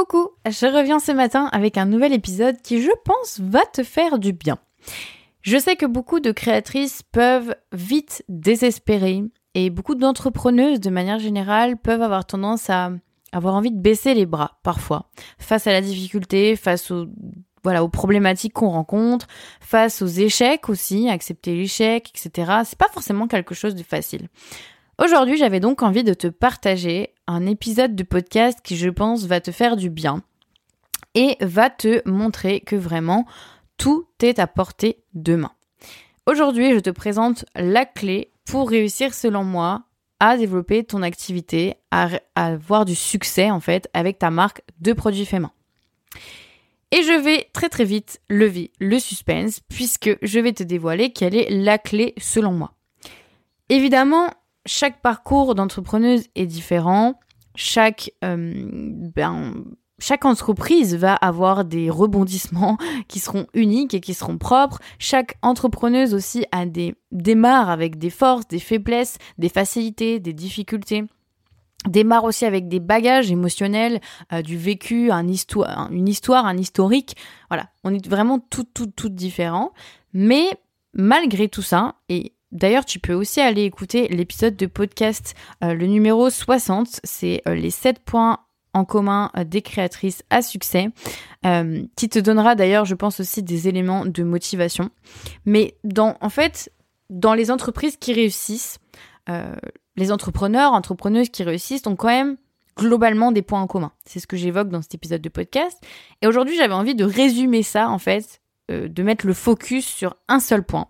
Coucou, je reviens ce matin avec un nouvel épisode qui, je pense, va te faire du bien. Je sais que beaucoup de créatrices peuvent vite désespérer et beaucoup d'entrepreneuses, de manière générale, peuvent avoir tendance à avoir envie de baisser les bras parfois face à la difficulté, face aux voilà aux problématiques qu'on rencontre, face aux échecs aussi, accepter l'échec, etc. C'est pas forcément quelque chose de facile. Aujourd'hui, j'avais donc envie de te partager un épisode de podcast qui, je pense, va te faire du bien et va te montrer que vraiment tout est à portée de main. Aujourd'hui, je te présente la clé pour réussir, selon moi, à développer ton activité, à, avoir du succès en fait avec ta marque de produits faits main. Et je vais très très vite lever le suspense puisque je vais te dévoiler quelle est la clé selon moi. Évidemment, chaque parcours d'entrepreneuse est différent. Chaque, euh, ben, chaque entreprise va avoir des rebondissements qui seront uniques et qui seront propres. Chaque entrepreneuse aussi a des démarre avec des forces, des faiblesses, des facilités, des difficultés. Démarre aussi avec des bagages émotionnels, euh, du vécu, une histoire, un historique. Voilà, on est vraiment tout, tout, tout différents. Mais malgré tout ça, et D'ailleurs, tu peux aussi aller écouter l'épisode de podcast, euh, le numéro 60, c'est euh, les 7 points en commun euh, des créatrices à succès, qui te donnera d'ailleurs, je pense aussi, des éléments de motivation. Mais dans, en fait, dans les entreprises qui réussissent, les entrepreneurs, entrepreneuses qui réussissent ont quand même globalement des points en commun. C'est ce que j'évoque dans cet épisode de podcast. Et aujourd'hui, j'avais envie de résumer ça, en fait, de mettre le focus sur un seul point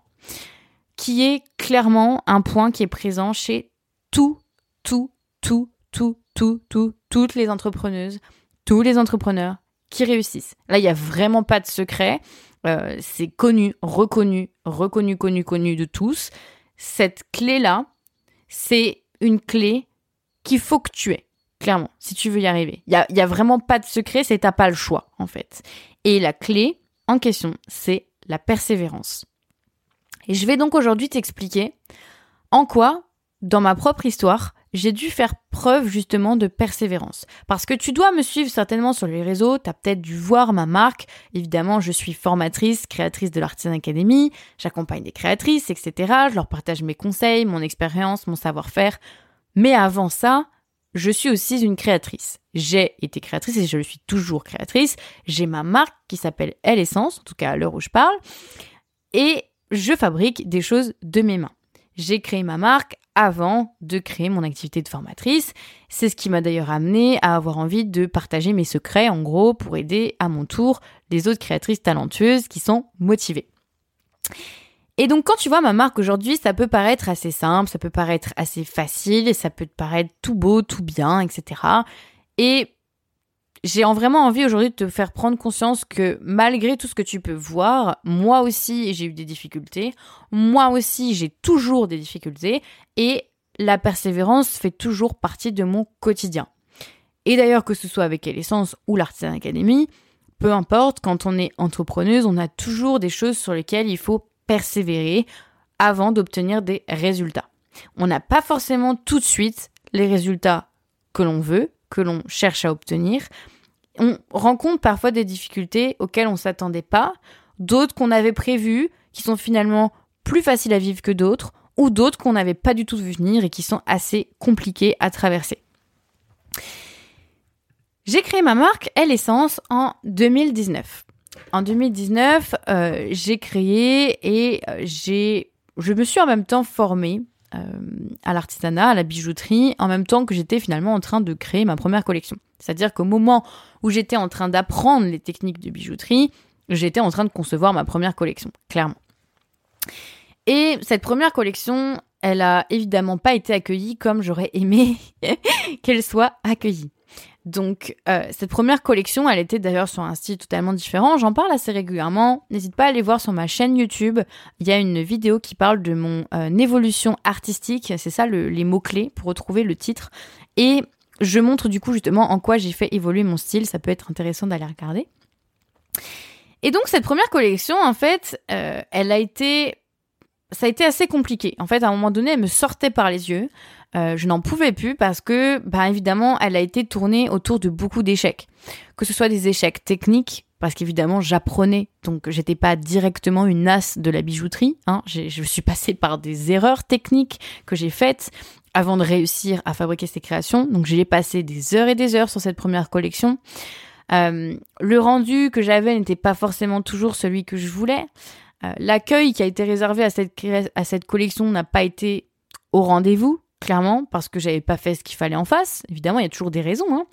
qui est clairement un point qui est présent chez tout, tout, tout, tout, tout, tout, toutes les entrepreneuses, tous les entrepreneurs qui réussissent. Là, il n'y a vraiment pas de secret. Euh, c'est connu, reconnu, reconnu, connu, connu de tous. Cette clé-là, c'est une clé qu'il faut que tu aies, clairement, si tu veux y arriver. Il n'y a, y a vraiment pas de secret, c'est t'as pas le choix, en fait. Et la clé en question, c'est la persévérance. Et je vais donc aujourd'hui t'expliquer en quoi, dans ma propre histoire, j'ai dû faire preuve justement de persévérance. Parce que tu dois me suivre certainement sur les réseaux, tu as peut-être dû voir ma marque. Évidemment, je suis formatrice, créatrice de l'Artisan Academy, j'accompagne des créatrices, etc. Je leur partage mes conseils, mon expérience, mon savoir-faire. Mais avant ça, je suis aussi une créatrice. J'ai été créatrice et je suis toujours créatrice. J'ai ma marque qui s'appelle Elle Essence, en tout cas à l'heure où je parle. Et je fabrique des choses de mes mains. J'ai créé ma marque avant de créer mon activité de formatrice. C'est ce qui m'a d'ailleurs amené à avoir envie de partager mes secrets, en gros, pour aider à mon tour les autres créatrices talentueuses qui sont motivées. Et donc quand tu vois ma marque aujourd'hui, ça peut paraître assez simple, ça peut paraître assez facile, ça peut te paraître tout beau, tout bien, etc. Et j'ai vraiment envie aujourd'hui de te faire prendre conscience que malgré tout ce que tu peux voir, moi aussi j'ai eu des difficultés, moi aussi j'ai toujours des difficultés et la persévérance fait toujours partie de mon quotidien. Et d'ailleurs que ce soit avec Essence ou l'Artisan Academy, peu importe, quand on est entrepreneuse, on a toujours des choses sur lesquelles il faut persévérer avant d'obtenir des résultats. On n'a pas forcément tout de suite les résultats que l'on veut, que l'on cherche à obtenir, on rencontre parfois des difficultés auxquelles on s'attendait pas, d'autres qu'on avait prévues, qui sont finalement plus faciles à vivre que d'autres, ou d'autres qu'on n'avait pas du tout vu venir et qui sont assez compliquées à traverser. J'ai créé ma marque Elle Essence en 2019. En 2019, euh, j'ai créé et euh, j'ai, je me suis en même temps formée euh, à l'artisanat, à la bijouterie, en même temps que j'étais finalement en train de créer ma première collection. C'est-à-dire qu'au moment où j'étais en train d'apprendre les techniques de bijouterie, j'étais en train de concevoir ma première collection, clairement. Et cette première collection, elle a évidemment pas été accueillie comme j'aurais aimé qu'elle soit accueillie. Donc euh, cette première collection, elle était d'ailleurs sur un style totalement différent. J'en parle assez régulièrement. N'hésite pas à aller voir sur ma chaîne YouTube. Il y a une vidéo qui parle de mon euh, évolution artistique. C'est ça les mots clés pour retrouver le titre. Et je montre du coup justement en quoi j'ai fait évoluer mon style. Ça peut être intéressant d'aller regarder. Et donc cette première collection, en fait, euh, elle a été ça a été assez compliqué. En fait, à un moment donné, elle me sortait par les yeux. Euh, je n'en pouvais plus parce que, bah, évidemment, elle a été tournée autour de beaucoup d'échecs. Que ce soit des échecs techniques, parce qu'évidemment, j'apprenais, donc j'étais pas directement une as de la bijouterie. Hein. Je suis passée par des erreurs techniques que j'ai faites avant de réussir à fabriquer ces créations. Donc j'ai passé des heures et des heures sur cette première collection. Euh, le rendu que j'avais n'était pas forcément toujours celui que je voulais. Euh, l'accueil qui a été réservé à cette, à cette collection n'a pas été au rendez-vous, clairement, parce que j'avais pas fait ce qu'il fallait en face. Évidemment, il y a toujours des raisons. Hein.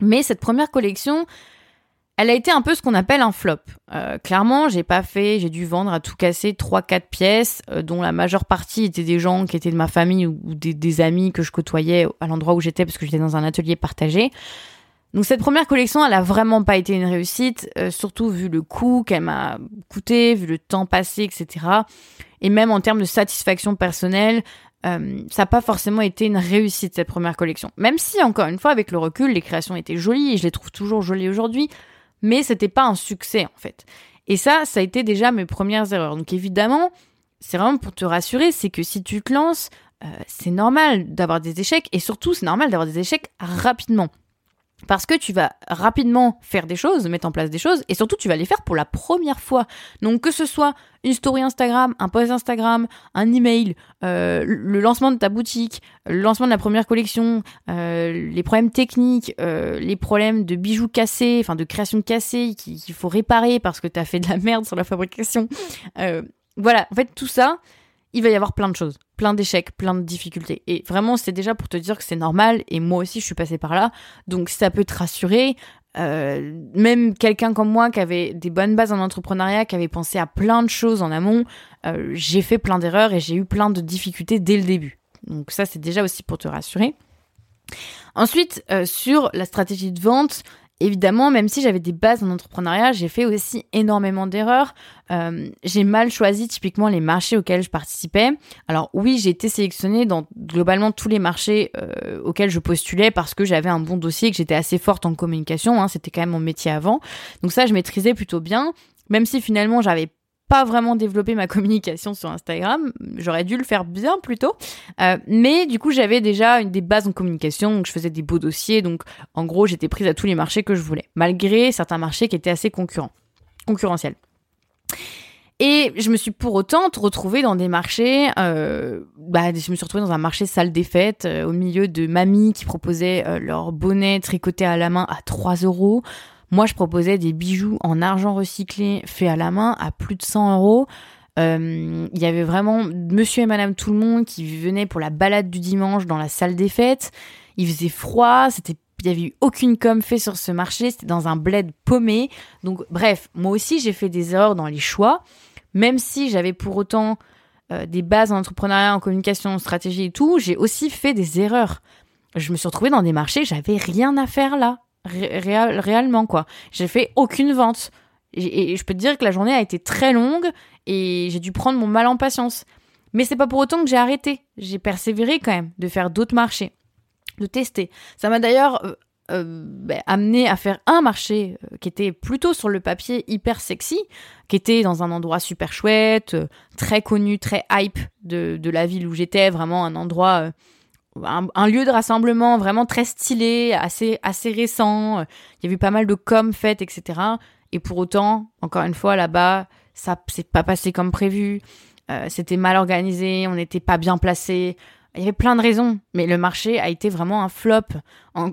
Mais cette première collection, elle a été un peu ce qu'on appelle un flop. Euh, clairement, j'ai pas fait, j'ai dû vendre à tout casser 3-4 pièces, dont la majeure partie étaient des gens qui étaient de ma famille ou, des, des, amis que je côtoyais à l'endroit où j'étais parce que j'étais dans un atelier partagé. Donc cette première collection, elle a vraiment pas été une réussite, euh, surtout vu le coût qu'elle m'a coûté, vu le temps passé, etc. Et même en termes de satisfaction personnelle, euh, ça n'a pas forcément été une réussite cette première collection. Même si, encore une fois, avec le recul, les créations étaient jolies et je les trouve toujours jolies aujourd'hui, mais c'était pas un succès en fait. Et ça, ça a été déjà mes premières erreurs. Donc évidemment, c'est vraiment pour te rassurer, c'est que si tu te lances, euh, c'est normal d'avoir des échecs et surtout c'est normal d'avoir des échecs rapidement. Parce que tu vas rapidement faire des choses, mettre en place des choses, et surtout tu vas les faire pour la première fois. Donc que ce soit une story Instagram, un post Instagram, un email, euh, le lancement de ta boutique, le lancement de la première collection, euh, les problèmes techniques, euh, les problèmes de bijoux cassés, enfin de création cassée qu'il faut réparer parce que tu as fait de la merde sur la fabrication. voilà, en fait tout ça, il va y avoir plein de choses, plein d'échecs, plein de difficultés. Et vraiment, c'est déjà pour te dire que c'est normal, et moi aussi, je suis passée par là. Donc, ça peut te rassurer. Euh, même quelqu'un comme moi qui avait des bonnes bases en entrepreneuriat, qui avait pensé à plein de choses en amont, euh, j'ai fait plein d'erreurs et j'ai eu plein de difficultés dès le début. Donc ça, c'est déjà aussi pour te rassurer. Ensuite, euh, sur la stratégie de vente, Évidemment, même si j'avais des bases en entrepreneuriat, j'ai fait aussi énormément d'erreurs. Euh, j'ai mal choisi typiquement les marchés auxquels je participais. Alors oui, j'ai été sélectionnée dans globalement tous les marchés euh, auxquels je postulais parce que j'avais un bon dossier, que j'étais assez forte en communication. Hein, C'était quand même mon métier avant. Donc ça, je maîtrisais plutôt bien. Même si finalement j'avais pas vraiment développé ma communication sur Instagram. J'aurais dû le faire bien plus tôt. Euh, mais du coup, j'avais déjà une des bases en communication, donc je faisais des beaux dossiers. Donc, en gros, j'étais prise à tous les marchés que je voulais, malgré certains marchés qui étaient assez concurrents, concurrentiels. Et je me suis pour autant retrouvée dans des marchés, euh, bah, je me suis retrouvée dans un marché salle des fêtes, euh, au milieu de mamies qui proposaient leurs bonnets tricotés à la main à 3 euros, moi, je proposais des bijoux en argent recyclé fait à la main à plus de 100 euros. Euh, il y avait vraiment monsieur et madame tout le monde qui venaient pour la balade du dimanche dans la salle des fêtes. Il faisait froid, c'était il y avait eu aucune com fait sur ce marché, c'était dans un bled paumé. Donc bref, moi aussi j'ai fait des erreurs dans les choix, même si j'avais pour autant euh, des bases en entrepreneuriat, en communication, en stratégie et tout, j'ai aussi fait des erreurs. Je me suis retrouvée dans des marchés, j'avais rien à faire là réellement quoi. J'ai fait aucune vente. Et, je peux te dire que la journée a été très longue et j'ai dû prendre mon mal en patience. Mais c'est pas pour autant que j'ai arrêté. J'ai persévéré quand même de faire d'autres marchés, de tester. Ça m'a d'ailleurs euh, euh, ben, amené à faire un marché euh, qui était plutôt sur le papier hyper sexy, qui était dans un endroit super chouette, très connu, très hype de, de la ville où j'étais, vraiment un endroit un, lieu de rassemblement vraiment très stylé, assez, assez récent. Il y avait eu pas mal de com faites, etc. Et pour autant, encore une fois, là-bas, ça s'est pas passé comme prévu. Euh, c'était mal organisé, on n'était pas bien placé. Il y avait plein de raisons, mais le marché a été vraiment un flop.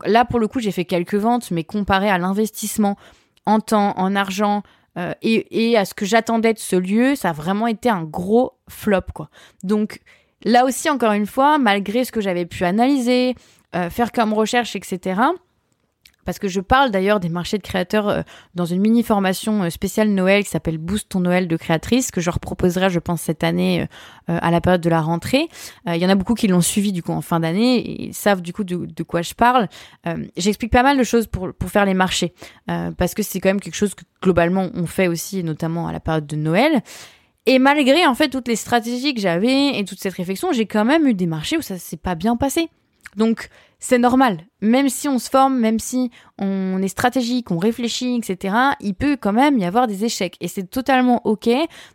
là, pour le coup, j'ai fait quelques ventes, mais comparé à l'investissement en temps, en argent, euh, et, et, à ce que j'attendais de ce lieu, ça a vraiment été un gros flop, quoi. Donc, Là aussi, encore une fois, malgré ce que j'avais pu analyser, euh, faire comme recherche, etc., parce que je parle d'ailleurs des marchés de créateurs euh, dans une mini formation euh, spéciale Noël qui s'appelle Boost ton Noël de créatrice que je reproposerai je pense cette année à la période de la rentrée. Il y en a beaucoup qui l'ont suivi du coup en fin d'année et savent du coup de, de quoi je parle. J'explique pas mal de choses pour, pour faire les marchés parce que c'est quand même quelque chose que globalement on fait aussi notamment à la période de Noël. Et malgré en fait toutes les stratégies que j'avais et toute cette réflexion, j'ai quand même eu des marchés où ça s'est pas bien passé. Donc c'est normal. Même si on se forme, même si on est stratégique, on réfléchit, etc., il peut quand même y avoir des échecs. Et c'est totalement ok.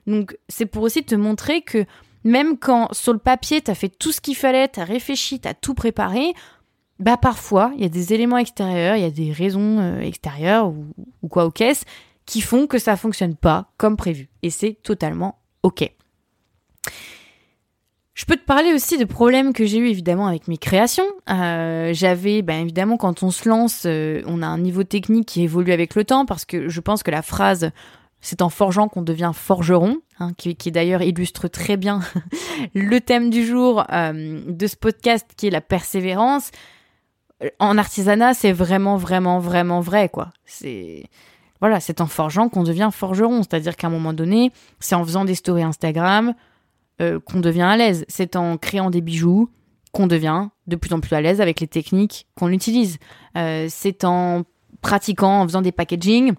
Donc c'est pour aussi te montrer que même quand sur le papier, tu as fait tout ce qu'il fallait, tu as réfléchi, tu as tout préparé, bah parfois, il y a des éléments extérieurs, il y a des raisons euh, extérieures ou, ou quoi aux caisses qui font que ça fonctionne pas comme prévu. Et c'est totalement OK. Je peux te parler aussi de problèmes que j'ai eu évidemment avec mes créations. Euh, J'avais, ben évidemment, quand on se lance, euh, on a un niveau technique qui évolue avec le temps parce que je pense que la phrase c'est en forgeant qu'on devient forgeron, hein, qui, d'ailleurs illustre très bien le thème du jour euh, de ce podcast qui est la persévérance. En artisanat, c'est vraiment, vraiment, vraiment vrai, quoi. C'est voilà, c'est en forgeant qu'on devient forgeron, c'est-à-dire qu'à un moment donné, c'est en faisant des stories Instagram, euh, qu'on devient à l'aise. C'est en créant des bijoux qu'on devient de plus en plus à l'aise avec les techniques qu'on utilise. Euh, c'est en pratiquant, en faisant des packaging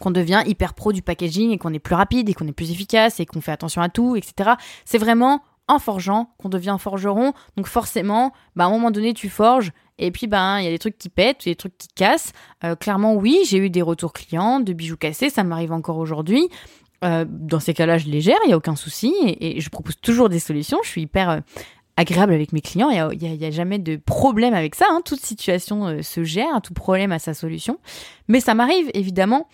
qu'on devient hyper pro du packaging et qu'on est plus rapide et qu'on est plus efficace et qu'on fait attention à tout, etc. C'est vraiment en forgeant qu'on devient forgeron. Donc forcément, bah, à un moment donné, tu forges et puis ben il y a des trucs qui pètent, des trucs qui cassent. Euh, clairement, oui, j'ai eu des retours clients de bijoux cassés, ça m'arrive encore aujourd'hui. Euh, dans ces cas-là, je les gère, il n'y a aucun souci, et, je propose toujours des solutions. Je suis hyper euh, agréable avec mes clients, il n'y a, jamais de problème avec ça. Hein. Toute situation euh, se gère, tout problème a sa solution. Mais ça m'arrive évidemment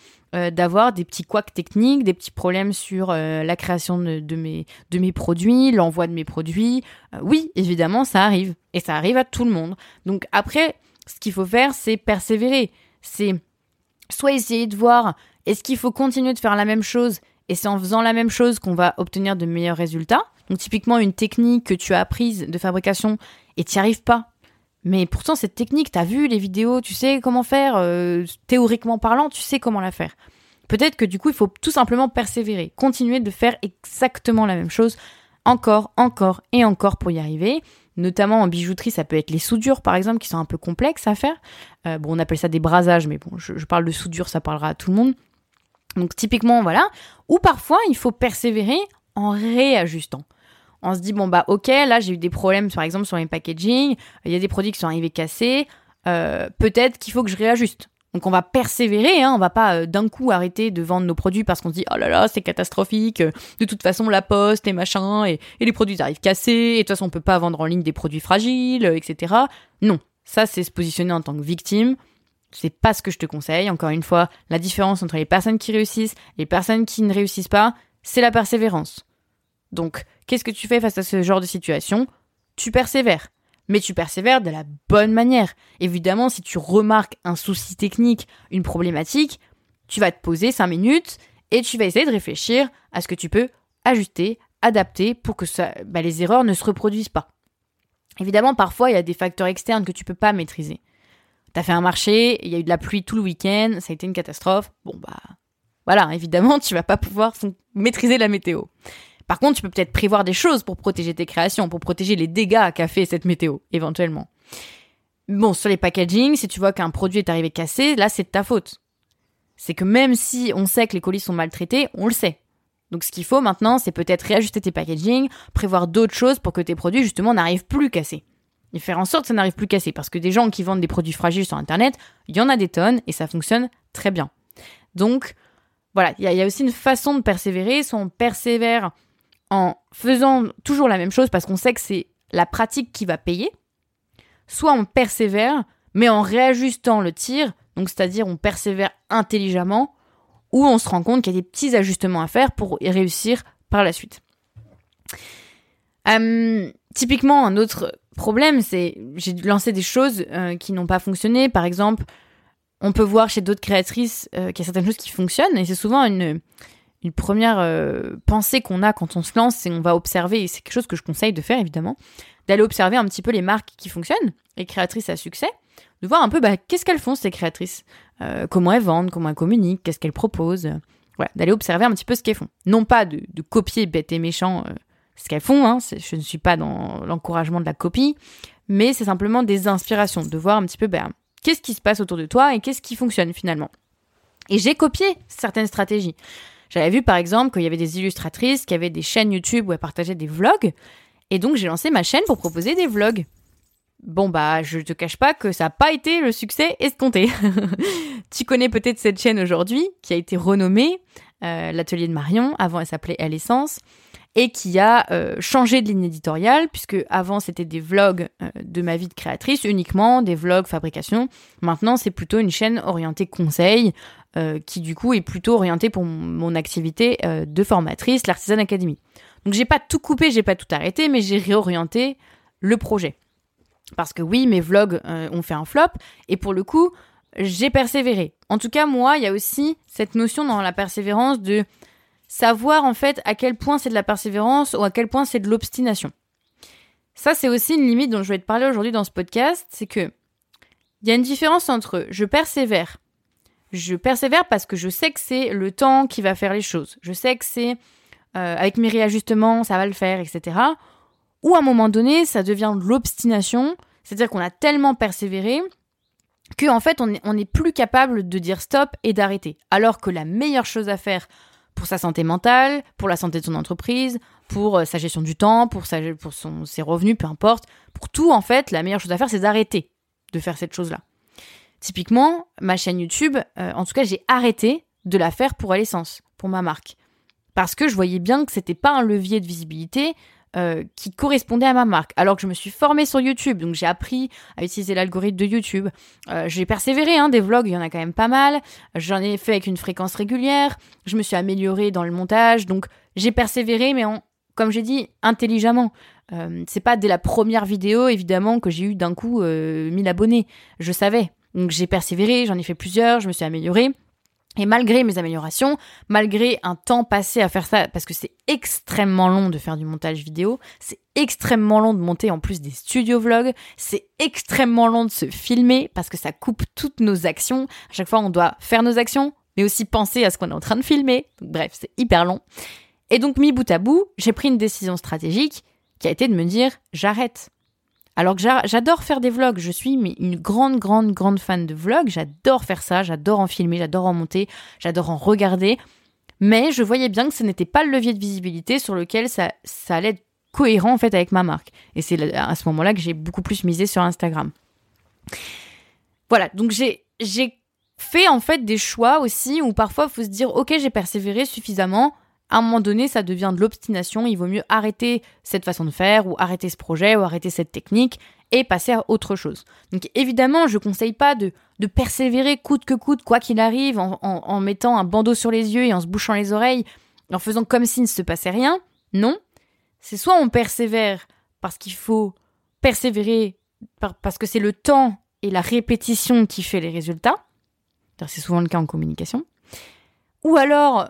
d'avoir des petits couacs techniques, des petits problèmes sur la création de, mes, de mes produits, l'envoi de mes produits. oui, évidemment, ça arrive, et ça arrive à tout le monde. Donc après, ce qu'il faut faire, c'est persévérer. C'est soit essayer de voir est-ce qu'il faut continuer de faire la même chose et c'est en faisant la même chose qu'on va obtenir de meilleurs résultats. Donc typiquement une technique que tu as apprise de fabrication et tu n'y arrives pas. Mais pourtant cette technique, tu as vu les vidéos, tu sais comment faire, euh, théoriquement parlant, tu sais comment la faire. Peut-être que du coup il faut tout simplement persévérer, continuer de faire exactement la même chose encore, encore et encore pour y arriver. Notamment en bijouterie, ça peut être les soudures par exemple qui sont un peu complexes à faire. Euh, bon, on appelle ça des brasages, mais bon, je, parle de soudure, ça parlera à tout le monde. Donc typiquement, voilà. Ou parfois, il faut persévérer en réajustant. On se dit, bon, bah ok, là j'ai eu des problèmes, par exemple, sur les packaging, il y a des produits qui sont arrivés cassés, euh, peut-être qu'il faut que je réajuste. Donc on va persévérer, hein, on va pas euh, d'un coup arrêter de vendre nos produits parce qu'on se dit oh là là c'est catastrophique, de toute façon la poste et machin et, et les produits arrivent cassés et de toute façon on peut pas vendre en ligne des produits fragiles, etc. Non, ça c'est se positionner en tant que victime, c'est pas ce que je te conseille. Encore une fois, la différence entre les personnes qui réussissent et les personnes qui ne réussissent pas, c'est la persévérance. Donc, qu'est-ce que tu fais face à ce genre de situation? Tu persévères. Mais tu persévères de la bonne manière. Évidemment, si tu remarques un souci technique, une problématique, tu vas te poser 5 minutes et tu vas essayer de réfléchir à ce que tu peux ajuster, adapter pour que bah, les erreurs ne se reproduisent pas. Évidemment, parfois, il y a des facteurs externes que tu peux pas maîtriser. T'as fait un marché, il y a eu de la pluie tout le week-end, ça a été une catastrophe. Bon bah voilà, évidemment, tu vas pas pouvoir maîtriser la météo. Par contre, tu peux peut-être prévoir des choses pour protéger tes créations, pour protéger les dégâts qu'a fait cette météo, éventuellement. Bon, sur les packaging, si tu vois qu'un produit est arrivé cassé, là c'est de ta faute. C'est que même si on sait que les colis sont maltraités, on le sait. Donc ce qu'il faut maintenant, c'est peut-être réajuster tes packaging, prévoir d'autres choses pour que tes produits justement n'arrivent plus cassés et faire en sorte que ça n'arrive plus cassé. Parce que des gens qui vendent des produits fragiles sur Internet, il y en a des tonnes et ça fonctionne très bien. Donc, voilà, il y, a aussi une façon de persévérer. Soit on persévère en faisant toujours la même chose parce qu'on sait que c'est la pratique qui va payer. Soit on persévère, mais en réajustant le tir, donc c'est-à-dire on persévère intelligemment, ou on se rend compte qu'il y a des petits ajustements à faire pour y réussir par la suite. Euh, typiquement, un autre problème, c'est j'ai lancé des choses euh, qui n'ont pas fonctionné. Par exemple, on peut voir chez d'autres créatrices euh, qu'il y a certaines choses qui fonctionnent, et c'est souvent une, une première euh, pensée qu'on a quand on se lance, c'est on va observer, et c'est quelque chose que je conseille de faire évidemment, d'aller observer un petit peu les marques qui fonctionnent, les créatrices à succès, de voir un peu bah, qu'est-ce qu'elles font ces créatrices, comment elles vendent, comment elles communiquent, qu'est-ce qu'elles proposent, d'aller observer un petit peu ce qu'elles font. Non pas de, copier bête et méchant ce qu'elles font. Hein, je ne suis pas dans l'encouragement de la copie, mais c'est simplement des inspirations, de voir un petit peu ben, qu'est-ce qui se passe autour de toi et qu'est-ce qui fonctionne finalement. Et j'ai copié certaines stratégies. J'avais vu par exemple qu'il y avait des illustratrices qui avaient des chaînes YouTube où elles partageaient des vlogs, et donc j'ai lancé ma chaîne pour proposer des vlogs. Bon bah je te cache pas que ça n'a pas été le succès escompté. tu connais peut-être cette chaîne aujourd'hui qui a été renommée euh, l'atelier de Marion. Avant elle s'appelait Elle Essence. Et qui a euh, changé de ligne éditoriale, puisque avant c'était des vlogs euh, de ma vie de créatrice uniquement, des vlogs fabrication. Maintenant c'est plutôt une chaîne orientée conseil, euh, qui du coup est plutôt orientée pour mon activité de formatrice, l'Artisan Academy. Donc j'ai pas tout coupé, j'ai pas tout arrêté, mais j'ai réorienté le projet. Parce que oui, mes vlogs ont fait un flop, et pour le coup, j'ai persévéré. En tout cas, moi, il y a aussi cette notion dans la persévérance de savoir en fait à quel point c'est de la persévérance ou à quel point c'est de l'obstination. Ça, c'est aussi une limite dont je vais te parler aujourd'hui dans ce podcast, c'est que il y a une différence entre je persévère. Je persévère parce que je sais que c'est le temps qui va faire les choses. Je sais que c'est euh, avec mes réajustements, ça va le faire, etc. Ou à un moment donné, ça devient de l'obstination, c'est-à-dire qu'on a tellement persévéré que en fait, on n'est plus capable de dire stop et d'arrêter. Alors que la meilleure chose à faire pour sa santé mentale, pour la santé de son entreprise, pour euh, sa gestion du temps, pour, sa, pour ses revenus, peu importe. Pour tout, en fait, la meilleure chose à faire, c'est d'arrêter de faire cette chose-là. Typiquement, ma chaîne YouTube, euh, en tout cas, j'ai arrêté de la faire pour l'essence, pour ma marque. Parce que je voyais bien que c'était pas un levier de visibilité, euh, qui correspondait à ma marque. Alors que je me suis formée sur YouTube, donc j'ai appris à utiliser l'algorithme de YouTube. Euh, j'ai persévéré, hein, des vlogs, il y en a quand même pas mal. J'en ai fait avec une fréquence régulière. Je me suis améliorée dans le montage, donc j'ai persévéré, mais en, comme j'ai dit, intelligemment. Euh, c'est pas dès la première vidéo, évidemment, que j'ai eu d'un coup 1000 abonnés. Je savais. Donc j'ai persévéré, j'en ai fait plusieurs, je me suis améliorée. Et malgré mes améliorations, malgré un temps passé à faire ça, parce que c'est extrêmement long de faire du montage vidéo, c'est extrêmement long de monter en plus des studio vlogs, c'est extrêmement long de se filmer parce que ça coupe toutes nos actions. À chaque fois, on doit faire nos actions, mais aussi penser à ce qu'on est en train de filmer. bref, c'est hyper long. Et donc, mis bout à bout, j'ai pris une décision stratégique qui a été de me dire j'arrête. Alors que j'adore faire des vlogs, je suis une grande, grande, grande fan de vlogs, j'adore faire ça, j'adore en filmer, j'adore en monter, j'adore en regarder, mais je voyais bien que ce n'était pas le levier de visibilité sur lequel ça, allait être cohérent en fait avec ma marque. Et c'est à ce moment-là que j'ai beaucoup plus misé sur Instagram. Voilà, donc j'ai fait en fait des choix aussi où parfois il faut se dire ok j'ai persévéré suffisamment, à un moment donné, ça devient de l'obstination. Il vaut mieux arrêter cette façon de faire, ou arrêter ce projet, ou arrêter cette technique, et passer à autre chose. Donc évidemment, je ne conseille pas de, persévérer coûte que coûte, quoi qu'il arrive, en, mettant un bandeau sur les yeux et en se bouchant les oreilles, en faisant comme s'il ne se passait rien. Non. C'est soit on persévère parce qu'il faut persévérer, parce que c'est le temps et la répétition qui fait les résultats. C'est souvent le cas en communication. Ou alors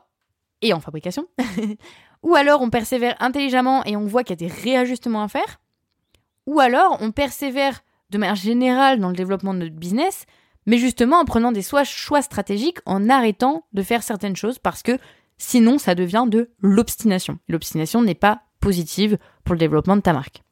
et en fabrication. ou alors on persévère intelligemment et on voit qu'il y a des réajustements à faire. Ou alors on persévère de manière générale dans le développement de notre business, mais justement en prenant des choix stratégiques, en arrêtant de faire certaines choses parce que sinon ça devient de l'obstination. L'obstination n'est pas positive pour le développement de ta marque.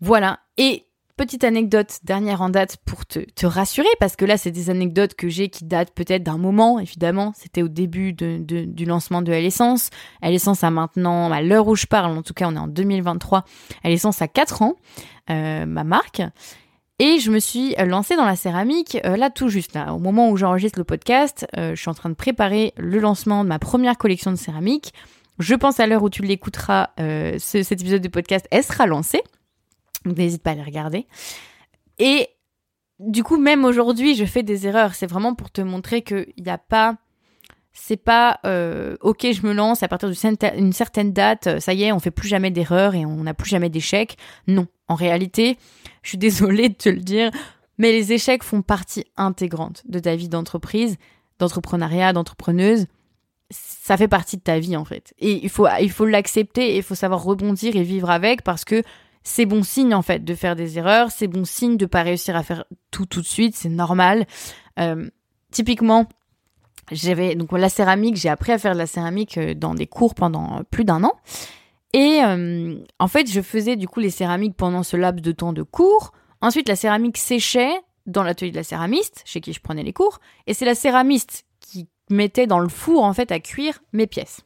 Voilà. Et petite anecdote dernière en date pour te, rassurer, parce que là, c'est des anecdotes que j'ai qui datent peut-être d'un moment, évidemment. C'était au début du lancement de l'essence. L'essence a maintenant, à l'heure où je parle, en tout cas, on est en 2023, l'essence a 4 ans, euh, ma marque. Et je me suis lancée dans la céramique, euh, là tout juste, là, au moment où j'enregistre le podcast, euh, je suis en train de préparer le lancement de ma première collection de céramique. Je pense à l'heure où tu l'écouteras, cet épisode de podcast, elle sera lancée. Donc n'hésite pas à les regarder. Et du coup, même aujourd'hui, je fais des erreurs. C'est vraiment pour te montrer qu'il n'y a pas. C'est pas euh, ok, je me lance à partir d'une certaine date, ça y est, on fait plus jamais d'erreurs et on n'a plus jamais d'échecs. Non, en réalité, je suis désolée de te le dire, mais les échecs font partie intégrante de ta vie d'entreprise, d'entrepreneuriat, d'entrepreneuse. Ça fait partie de ta vie en fait. Et il faut il faut l'accepter et il faut savoir rebondir et vivre avec parce que c'est bon signe en fait de faire des erreurs, c'est bon signe de pas réussir à faire tout tout de suite, c'est normal. Euh, typiquement, j'avais donc la céramique, j'ai appris à faire de la céramique euh, dans des cours pendant plus d'un an. Et euh, en fait, je faisais du coup les céramiques pendant ce laps de temps de cours. Ensuite, la céramique séchait dans l'atelier de la céramiste, chez qui je prenais les cours, et c'est la céramiste qui mettait dans le four en fait à cuire mes pièces.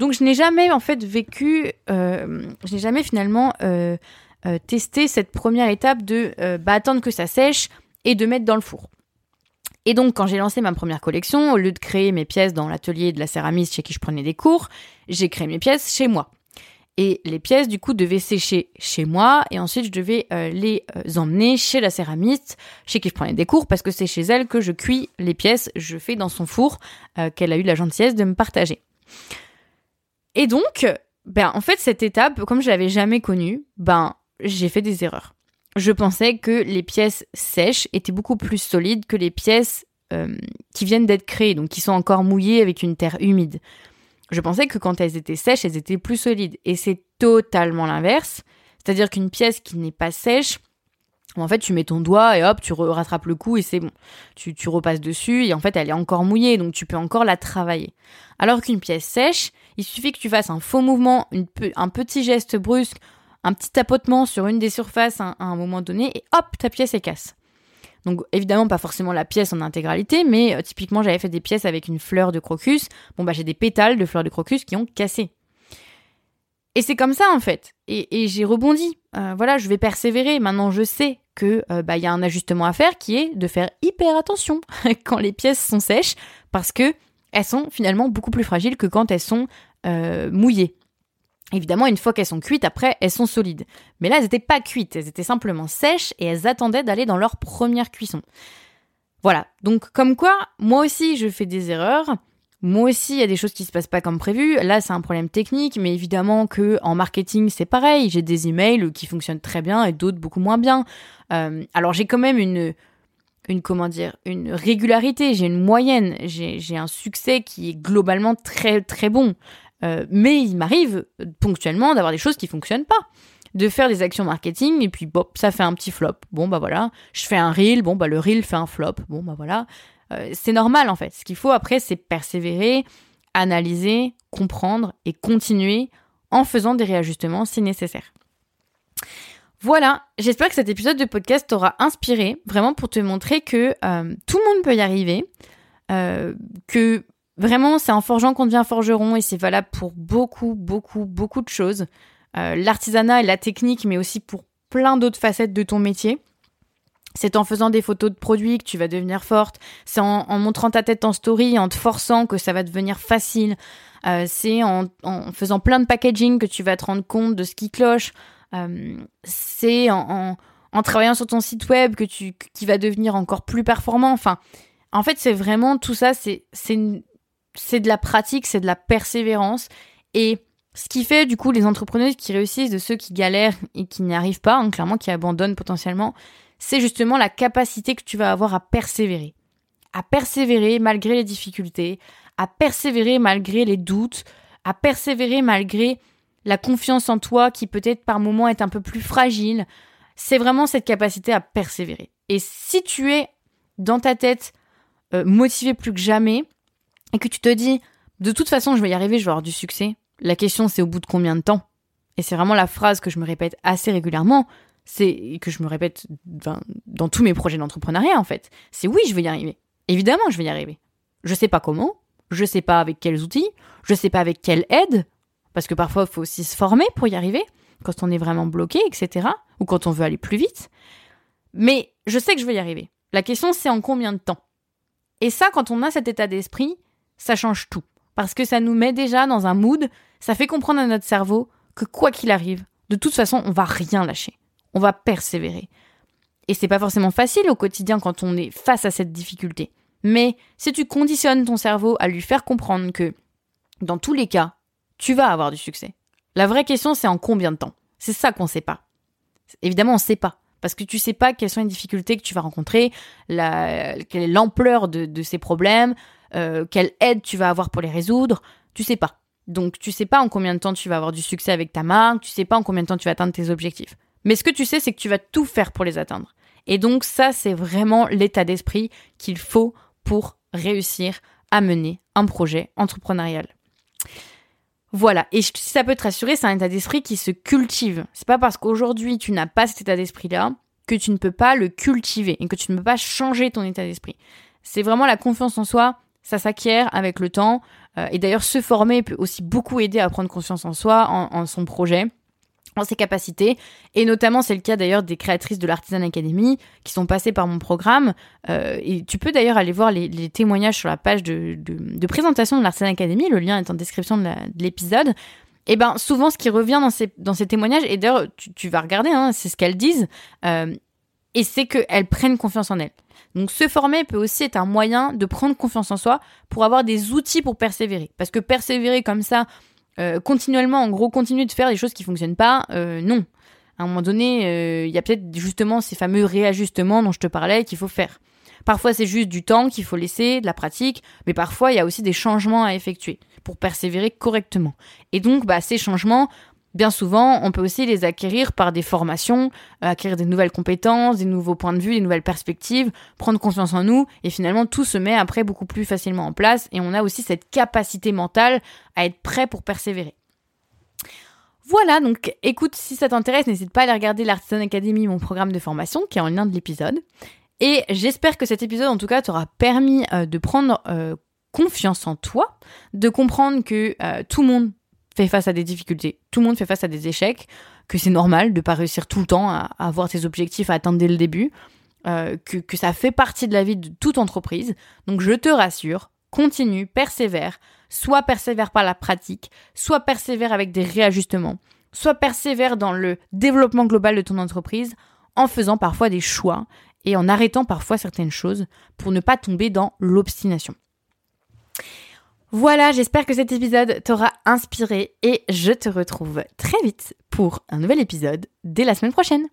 Donc je n'ai jamais en fait vécu, euh, je n'ai jamais finalement euh, euh, testé cette première étape de bah, attendre que ça sèche et de mettre dans le four. Et donc, quand j'ai lancé ma première collection, au lieu de créer mes pièces dans l'atelier de la céramiste chez qui je prenais des cours, j'ai créé mes pièces chez moi. Et les pièces, du coup, devaient sécher chez moi et ensuite je devais les emmener chez la céramiste, chez qui je prenais des cours, parce que c'est chez elle que je cuis les pièces, je fais dans son four, qu'elle a eu la gentillesse de me partager. Et donc, ben, en fait, cette étape, comme je l'avais jamais connue, ben, j'ai fait des erreurs. Je pensais que les pièces sèches étaient beaucoup plus solides que les pièces qui viennent d'être créées, donc qui sont encore mouillées avec une terre humide. Je pensais que quand elles étaient sèches, elles étaient plus solides. Et c'est totalement l'inverse. C'est-à-dire qu'une pièce qui n'est pas sèche, en fait, tu mets ton doigt et hop, tu rattrapes le coup et c'est bon. Tu, repasses dessus et en fait, elle est encore mouillée, donc tu peux encore la travailler. Alors qu'une pièce sèche, il suffit que tu fasses un faux mouvement, un petit geste brusque, un petit tapotement sur une des surfaces à un moment donné et hop, ta pièce est casse. Donc évidemment pas forcément la pièce en intégralité, mais euh, typiquement j'avais fait des pièces avec une fleur de crocus. Bon bah j'ai des pétales de fleurs de crocus qui ont cassé. Et c'est comme ça en fait. Et, j'ai rebondi. Euh, voilà, je vais persévérer. Maintenant je sais que euh, bah y a un ajustement à faire qui est de faire hyper attention quand les pièces sont sèches parce que elles sont finalement beaucoup plus fragiles que quand elles sont mouillées. Évidemment, une fois qu'elles sont cuites, après, elles sont solides. Mais là, elles n'étaient pas cuites, elles étaient simplement sèches et elles attendaient d'aller dans leur première cuisson. Voilà. Donc, comme quoi, moi aussi, je fais des erreurs. Moi aussi, il y a des choses qui se passent pas comme prévu. Là, c'est un problème technique, mais évidemment que en marketing, c'est pareil. J'ai des emails qui fonctionnent très bien et d'autres beaucoup moins bien. Euh, alors, j'ai quand même une, une comment dire, une régularité. J'ai une moyenne. J'ai un succès qui est globalement très très bon. Euh, mais il m'arrive ponctuellement d'avoir des choses qui fonctionnent pas. De faire des actions marketing et puis bon, ça fait un petit flop. Bon bah voilà, je fais un reel, bon bah le reel fait un flop. Bon bah voilà, euh, c'est normal en fait. Ce qu'il faut après c'est persévérer, analyser, comprendre et continuer en faisant des réajustements si nécessaire. Voilà, j'espère que cet épisode de podcast t'aura inspiré, vraiment pour te montrer que euh, tout le monde peut y arriver, que Vraiment, c'est en forgeant qu'on devient forgeron et c'est valable pour beaucoup, beaucoup, beaucoup de choses. Euh, l'artisanat et la technique, mais aussi pour plein d'autres facettes de ton métier. C'est en faisant des photos de produits que tu vas devenir forte. C'est en, montrant ta tête en story, en te forçant que ça va devenir facile. Euh, c'est en, faisant plein de packaging que tu vas te rendre compte de ce qui cloche. Euh, c'est en, travaillant sur ton site web que tu qui va devenir encore plus performant. Enfin, en fait, c'est vraiment tout ça. C'est c'est c'est de la pratique, c'est de la persévérance. Et ce qui fait du coup les entrepreneuses qui réussissent de ceux qui galèrent et qui n'y arrivent pas, hein, clairement qui abandonnent potentiellement, c'est justement la capacité que tu vas avoir à persévérer. À persévérer malgré les difficultés, à persévérer malgré les doutes, à persévérer malgré la confiance en toi qui peut-être par moments est un peu plus fragile. C'est vraiment cette capacité à persévérer. Et si tu es dans ta tête euh, motivé plus que jamais, et que tu te dis, de toute façon, je vais y arriver, je vais avoir du succès. La question, c'est au bout de combien de temps? Et c'est vraiment la phrase que je me répète assez régulièrement, c'est que je me répète dans tous mes projets d'entrepreneuriat, en fait. C'est oui, je vais y arriver. Évidemment, je vais y arriver. Je sais pas comment, je sais pas avec quels outils, je sais pas avec quelle aide, parce que parfois, il faut aussi se former pour y arriver, quand on est vraiment bloqué, etc., ou quand on veut aller plus vite. Mais je sais que je vais y arriver. La question, c'est en combien de temps? Et ça, quand on a cet état d'esprit, ça change tout. Parce que ça nous met déjà dans un mood, ça fait comprendre à notre cerveau que quoi qu'il arrive, de toute façon, on va rien lâcher. On va persévérer. Et c'est pas forcément facile au quotidien quand on est face à cette difficulté. Mais si tu conditionnes ton cerveau à lui faire comprendre que, dans tous les cas, tu vas avoir du succès. La vraie question, c'est en combien de temps? C'est ça qu'on sait pas. Évidemment, on sait pas. Parce que tu sais pas quelles sont les difficultés que tu vas rencontrer, quelle est l'ampleur de, de ces problèmes, euh, quelle aide tu vas avoir pour les résoudre, tu sais pas. Donc tu sais pas en combien de temps tu vas avoir du succès avec ta marque, tu sais pas en combien de temps tu vas atteindre tes objectifs. Mais ce que tu sais, c'est que tu vas tout faire pour les atteindre. Et donc ça, c'est vraiment l'état d'esprit qu'il faut pour réussir à mener un projet entrepreneurial. Voilà, et si ça peut te rassurer, c'est un état d'esprit qui se cultive. C'est pas parce qu'aujourd'hui tu n'as pas cet état d'esprit-là que tu ne peux pas le cultiver et que tu ne peux pas changer ton état d'esprit. C'est vraiment la confiance en soi, ça s'acquiert avec le temps. Euh, et d'ailleurs, se former peut aussi beaucoup aider à prendre confiance en soi, en, son projet. En ses capacités. Et notamment, c'est le cas d'ailleurs des créatrices de l'Artisan Academy qui sont passées par mon programme. Euh, et tu peux d'ailleurs aller voir les, témoignages sur la page de, présentation de l'Artisan Academy. Le lien est en description de l'épisode. Et eh ben souvent, ce qui revient dans ces, dans ces témoignages, et d'ailleurs, tu, vas regarder, hein, c'est ce qu'elles disent, euh, et c'est qu'elles prennent confiance en elles. Donc se former peut aussi être un moyen de prendre confiance en soi pour avoir des outils pour persévérer. Parce que persévérer comme ça, euh, continuellement, en gros, continuer de faire des choses qui fonctionnent pas, euh, non. À un moment donné, euh, il y a peut-être justement ces fameux réajustements dont je te parlais qu'il faut faire. Parfois, c'est juste du temps qu'il faut laisser, de la pratique, mais parfois, il y a aussi des changements à effectuer pour persévérer correctement. Et donc, bah, ces changements, Bien souvent, on peut aussi les acquérir par des formations, euh, acquérir des nouvelles compétences, des nouveaux points de vue, des nouvelles perspectives, prendre confiance en nous, et finalement tout se met après beaucoup plus facilement en place, et on a aussi cette capacité mentale à être prêt pour persévérer. Voilà, donc écoute, si ça t'intéresse, n'hésite pas à aller regarder l'Artisan Academy, mon programme de formation, qui est en lien de l'épisode. Et j'espère que cet épisode, en tout cas, t'aura permis euh, de prendre euh, confiance en toi, de comprendre que tout le monde fait face à des difficultés, tout le monde fait face à des échecs, que c'est normal de pas réussir tout le temps à, avoir ses objectifs à atteindre dès le début, euh, que, que ça fait partie de la vie de toute entreprise. Donc je te rassure, continue, persévère, soit persévère par la pratique, soit persévère avec des réajustements, soit persévère dans le développement global de ton entreprise en faisant parfois des choix et en arrêtant parfois certaines choses pour ne pas tomber dans l'obstination. Voilà, j'espère que cet épisode t'aura inspiré et je te retrouve très vite pour un nouvel épisode dès la semaine prochaine.